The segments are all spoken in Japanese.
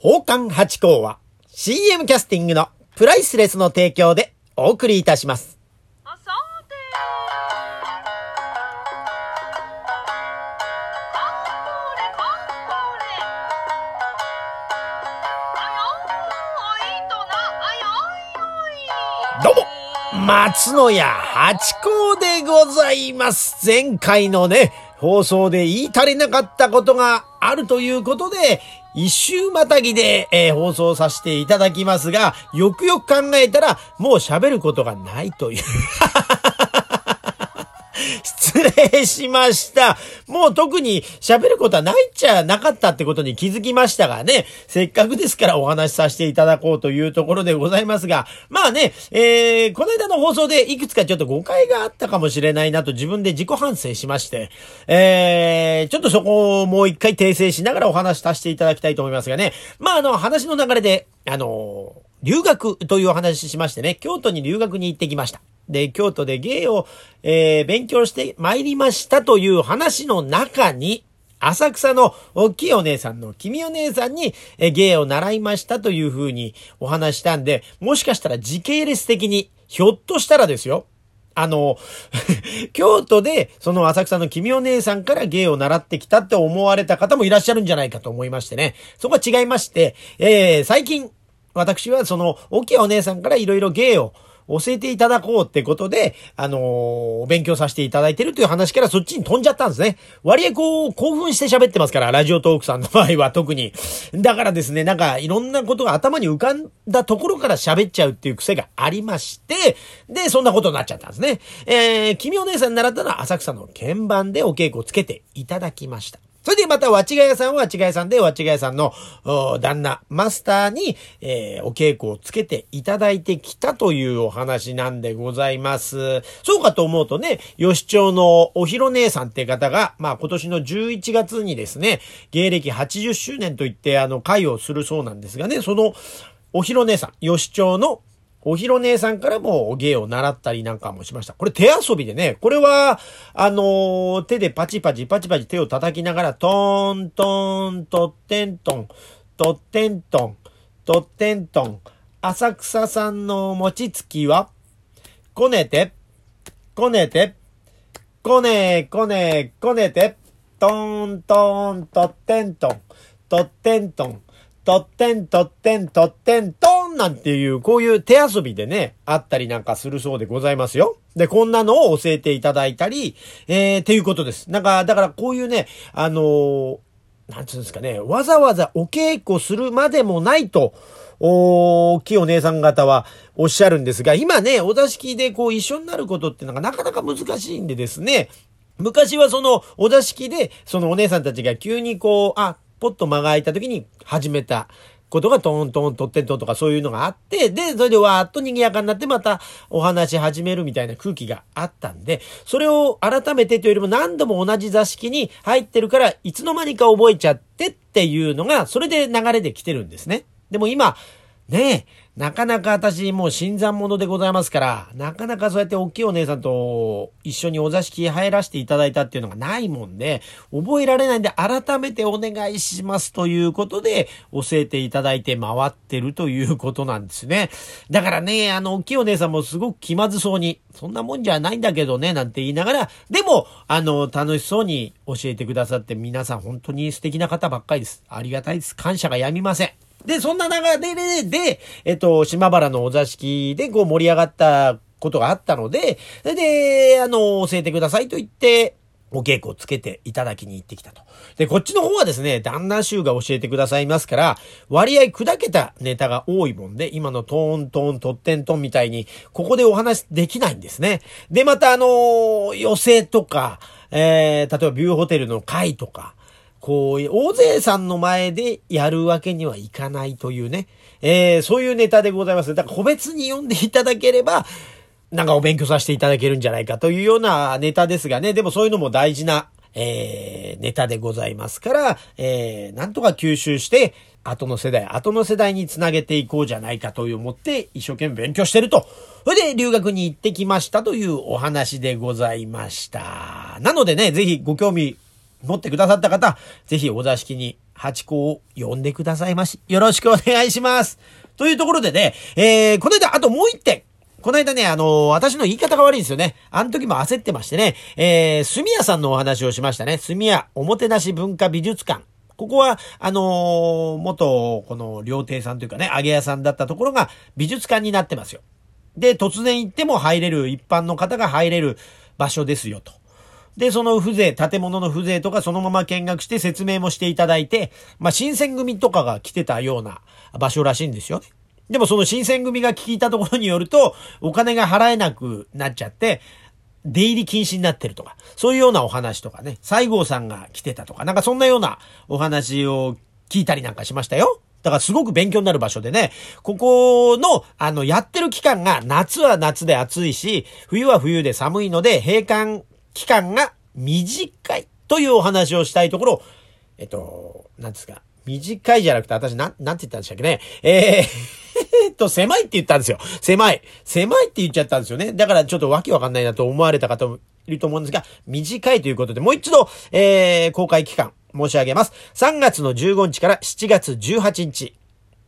宝冠八甲は CM キャスティングのプライスレスの提供でお送りいたします。どうも松野屋八甲でございます。前回のね、放送で言い足りなかったことがあるということで、一周またぎで、えー放送させていただきますが、よくよく考えたら、もう喋ることがないという。失礼しました。もう特に喋ることはないっちゃなかったってことに気づきましたがね、せっかくですからお話しさせていただこうというところでございますが、まあね、えー、この間の放送でいくつかちょっと誤解があったかもしれないなと自分で自己反省しまして、えー、ちょっとそこをもう一回訂正しながらお話しさせていただきたいと思いますがね、まああの話の流れで、あの留学というお話ししましてね、京都に留学に行ってきました。で、京都で芸を、えー勉強して参りましたという話の中に、浅草の大きいお姉さんの君お姉さんに、え芸を習いましたというふうにお話したんで、もしかしたら時系列的に、ひょっとしたらですよ、あの、京都で、その浅草の君お姉さんから芸を習ってきたって思われた方もいらっしゃるんじゃないかと思いましてね。そこは違いまして、えー最近、私はその、大きいお姉さんからいろいろ芸を教えていただこうってことで、あのー勉強させていただいてるという話からそっちに飛んじゃったんですね。割合こう、興奮して喋ってますから、ラジオトークさんの場合は特に。だからですね、なんかいろんなことが頭に浮かんだところから喋っちゃうっていう癖がありまして、で、そんなことになっちゃったんですね。えー、君お姉さんに習ったのは浅草の鍵盤でお稽古をつけていただきました。それでまた、わちがやさんはわちがやさんで、わちがやさんの旦那、マスターに、えーお稽古をつけていただいてきたというお話なんでございます。そうかと思うとね、吉町のおひろ姉さんって方が、まあ今年の11月にですね、芸歴80周年といって、あの、会をするそうなんですがね、その、おひろ姉さん、吉町のおひろ姉さんからもお芸を習ったりなんかもしました。これ手遊びでね、これは、あのー手でパチパチパチパチ手を叩きながら、トーントーン、トッテントン、トッテントン、トッテントン、浅草さんの餅つきは、こねて、こねて、こねこねこねて、トーントーン、トッテントン、トッテントン、トッテントッテントッテントンなんていう、こういう手遊びでね、あったりなんかするそうでございますよ。で、こんなのを教えていただいたり、えー、っていうことです。なんか、だからこういうね、あのーなんつうんですかね、わざわざお稽古するまでもないと、大きお姉さん方はおっしゃるんですが、今ね、お座敷でこう一緒になることってのがなかなか難しいんでですね、昔はそのお座敷で、そのお姉さんたちが急にこう、あ、ポッと間が空いた時に始めたことがトントントッテントンとかそういうのがあって、で、それでわーっと賑やかになってまたお話し始めるみたいな空気があったんで、それを改めてというよりも何度も同じ座敷に入ってるから、いつの間にか覚えちゃってっていうのが、それで流れで来てるんですね。でも今、ねえ、なかなか私もう新参者でございますから、なかなかそうやって大きいお姉さんと一緒にお座敷入らせていただいたっていうのがないもんで、覚えられないんで改めてお願いしますということで教えていただいて回ってるということなんですね。だからね、あの、大きいお姉さんもすごく気まずそうに、そんなもんじゃないんだけどね、なんて言いながら、でも、あの、楽しそうに教えてくださって皆さん本当に素敵な方ばっかりです。ありがたいです。感謝がやみません。で、そんな流れで、で、えっと、島原のお座敷でこう盛り上がったことがあったので、それで、あの、教えてくださいと言って、お稽古をつけていただきに行ってきたと。で、こっちの方はですね、旦那衆が教えてくださいますから、割合砕けたネタが多いもんで、今のトーントーン、トッテントンみたいに、ここでお話できないんですね。で、またあの、寄席とか、えー、例えばビューホテルの会とか、こう、大勢さんの前でやるわけにはいかないというね、えー、そういうネタでございます。だから個別に読んでいただければ、なんかお勉強させていただけるんじゃないかというようなネタですがね、でもそういうのも大事な、えー、ネタでございますから、えー、なんとか吸収して、後の世代、後の世代につなげていこうじゃないかという思って一生懸命勉強してると。それで留学に行ってきましたというお話でございました。なのでね、ぜひご興味持ってくださった方、ぜひお座敷に八甲を呼んでくださいまし。よろしくお願いします。というところでね、えー、この間、あともう一点。この間ね、あのー私の言い方が悪いんですよね。あの時も焦ってましてね、えー、住屋さんのお話をしましたね。住屋おもてなし文化美術館。ここは、あのー元、この料亭さんというかね、揚げ屋さんだったところが美術館になってますよ。で、突然行っても入れる、一般の方が入れる場所ですよと。で、その風情、建物の風情とかそのまま見学して説明もしていただいて、まあ、新選組とかが来てたような場所らしいんですよね。でもその新選組が聞いたところによると、お金が払えなくなっちゃって、出入り禁止になってるとか、そういうようなお話とかね、西郷さんが来てたとか、なんかそんなようなお話を聞いたりなんかしましたよ。だからすごく勉強になる場所でね、ここの、あの、やってる期間が夏は夏で暑いし、冬は冬で寒いので、閉館期間が短いというお話をしたいところ、えっと、なんですか、短いじゃなくて、私、なん、なんて言ったんでしたっけね。えー えと、狭いって言ったんですよ。狭い。狭いって言っちゃったんですよね。だからちょっとわけわかんないなと思われた方もいると思うんですが、短いということで、もう一度、えー、公開期間申し上げます。3月の15日から7月18日。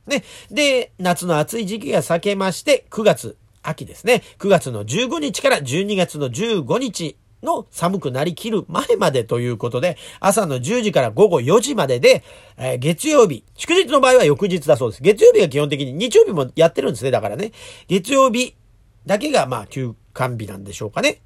ね。で、夏の暑い時期が避けまして、9月、秋ですね。9月の15日から12月の15日の寒くなりきる前までということで、朝の10時から午後4時までで、えー月曜日、祝日の場合は翌日だそうです。月曜日が基本的に、日曜日もやってるんですね、だからね。月曜日だけが、まあ、休館日なんでしょうかね。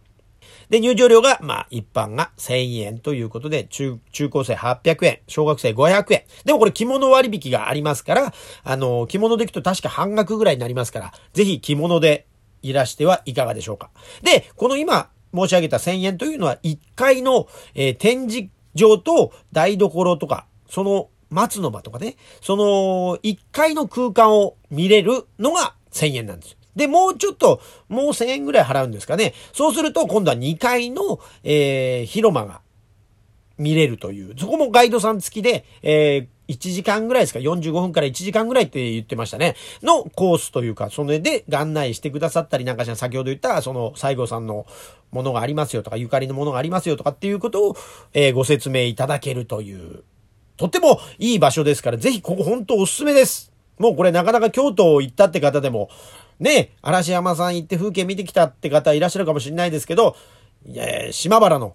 で、入場料が、まあ、一般が1000円ということで、中、中高生800円、小学生500円。でもこれ着物割引がありますから、あの、着物で行くと確か半額ぐらいになりますから、ぜひ着物でいらしてはいかがでしょうか。で、この今申し上げた1000円というのは1階の、えー展示場と台所とか、その松の間とかね、その1階の空間を見れるのが1000円なんです。で、もうちょっと、もう1000円ぐらい払うんですかね。そうすると、今度は2階の、えー広間が見れるという。そこもガイドさん付きで、えー1時間ぐらいですか ?45 分から1時間ぐらいって言ってましたね。のコースというか、それで案内してくださったりなんかしら、先ほど言った、その、西郷さんのものがありますよとか、ゆかりのものがありますよとかっていうことを、えーご説明いただけるという、とってもいい場所ですから、ぜひここ本当おすすめです。もうこれなかなか京都行ったって方でも、ね、嵐山さん行って風景見てきたって方いらっしゃるかもしれないですけど、いや島原の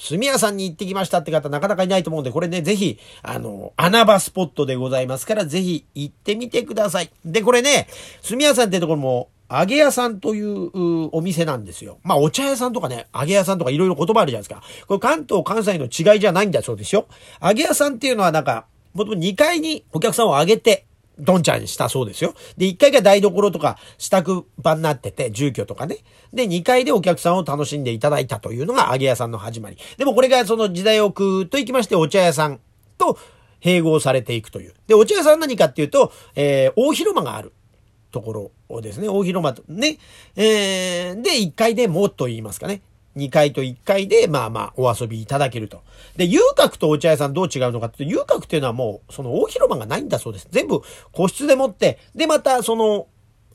住屋さんに行ってきましたって方なかなかいないと思うんで、これね、ぜひ、あの、穴場スポットでございますから、ぜひ行ってみてください。で、これね、住屋さんってところも、揚げ屋さんというお店なんですよ。まあ、お茶屋さんとかね、揚げ屋さんとかいろいろ言葉あるじゃないですか。これ関東、関西の違いじゃないんだそうですよ。揚げ屋さんっていうのはなんか、もともと2階にお客さんを揚げて、どんちゃんしたそうですよ。で、1階が台所とか支度場になってて、住居とかね。で、2階でお客さんを楽しんでいただいたというのが揚げ屋さんの始まり。でもこれがその時代をくーっと行きまして、お茶屋さんと併合されていくという。で、お茶屋さん何かっていうと、えー、大広間がある。ところをですね、大広間とね、えー、で、1階でもっと言いますかね。2階と1階で、まあまあ、お遊びいただけると。で、遊郭とお茶屋さんどう違うのかっていうと、遊郭っていうのはもう、その大広間がないんだそうです。全部個室でもって、で、また、その、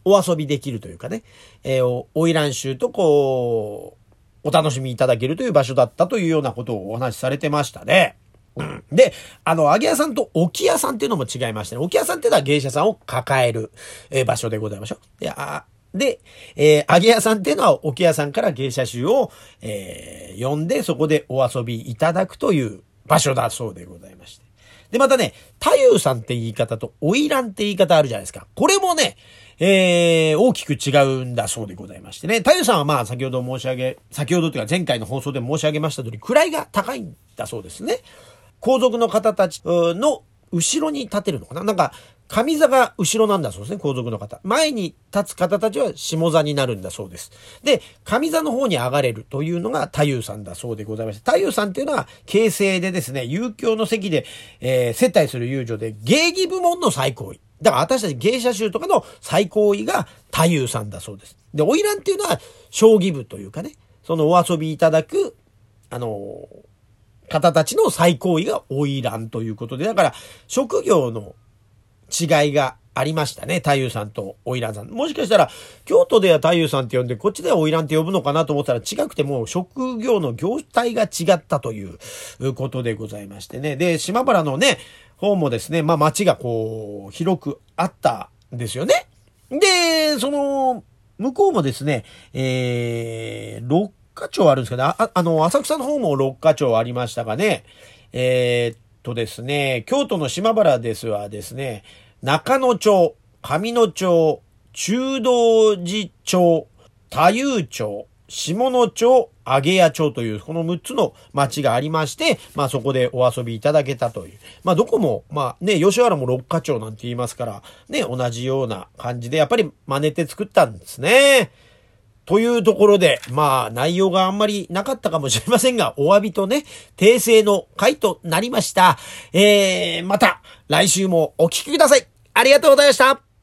お遊びできるというかね、えー、お、花魁衆とこう、お楽しみいただけるという場所だったというようなことをお話しされてましたね。うんで、あの、揚げ屋さんと置屋さんっていうのも違いましてね、置屋さんっていうのは芸者さんを抱える、えー場所でございましょう。で、あで、えー揚げ屋さんっていうのは置屋さんから芸者衆を、えー呼んで、そこでお遊びいただくという場所だそうでございまして。で、またね、太夫さんって言い方と、花魁って言い方あるじゃないですか。これもね、えー、大きく違うんだそうでございましてね。太夫さんはまあ先ほど申し上げ、先ほどというか前回の放送で申し上げました通り、位が高いんだそうですね。皇族の方たちの後ろに立てるのかななんか、上座が後ろなんだそうですね、皇族の方。前に立つ方たちは下座になるんだそうです。で、上座の方に上がれるというのが太夫さんだそうでございまして、太夫さんっていうのは、形成でですね、遊興の席で、えー接待する遊女で、芸妓部門の最高位。だから私たち芸者衆とかの最高位が太夫さんだそうです。で、花魁っていうのは、将棋部というかね、そのお遊びいただく、あのー方たちの最高位が花魁ということで、だから職業の違いがありましたね。太夫さんと花魁さん。もしかしたら、京都では太夫さんって呼んで、こっちでは花魁って呼ぶのかなと思ったら違くても職業の業態が違ったということでございましてね。で、島原のね、方もですね、まあ街がこう、広くあったんですよね。で、その、向こうもですね、えー、六花町あるんですけど、あ、あの、浅草の方も六花町ありましたがね、えー、とですね、京都の島原ですはですね、中野町、上野町、中道寺町、太夫町、下野町、揚谷町という、この6つの町がありまして、まあそこでお遊びいただけたという。まあどこも、まあね、吉原も六花町なんて言いますから、ね、同じような感じで、やっぱり真似て作ったんですね。というところで、まあ内容があんまりなかったかもしれませんが、お詫びとね、訂正の回となりました。えー、また来週もお聴きください。ありがとうございました。